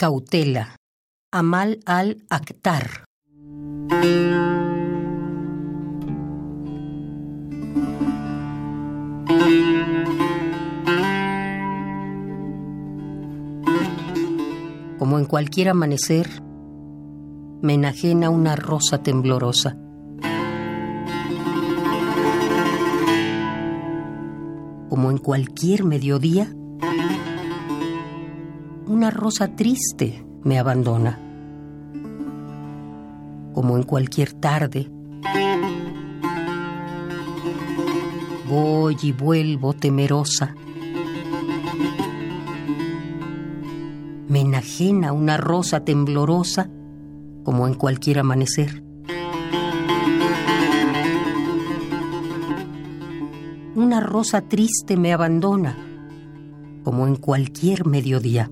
Cautela. Amal al-Akhtar. Como en cualquier amanecer, me enajena una rosa temblorosa. Como en cualquier mediodía, una rosa triste me abandona. Como en cualquier tarde, voy y vuelvo temerosa. Me enajena una rosa temblorosa como en cualquier amanecer. Una rosa triste me abandona como en cualquier mediodía.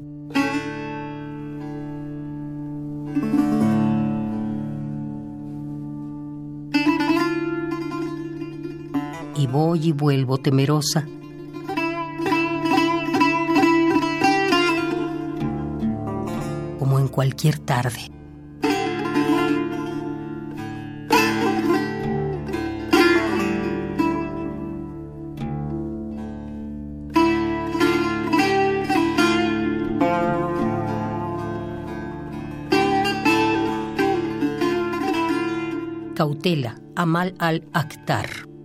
Y voy y vuelvo temerosa. Como en cualquier tarde. Cautela, Amal al-Akhtar.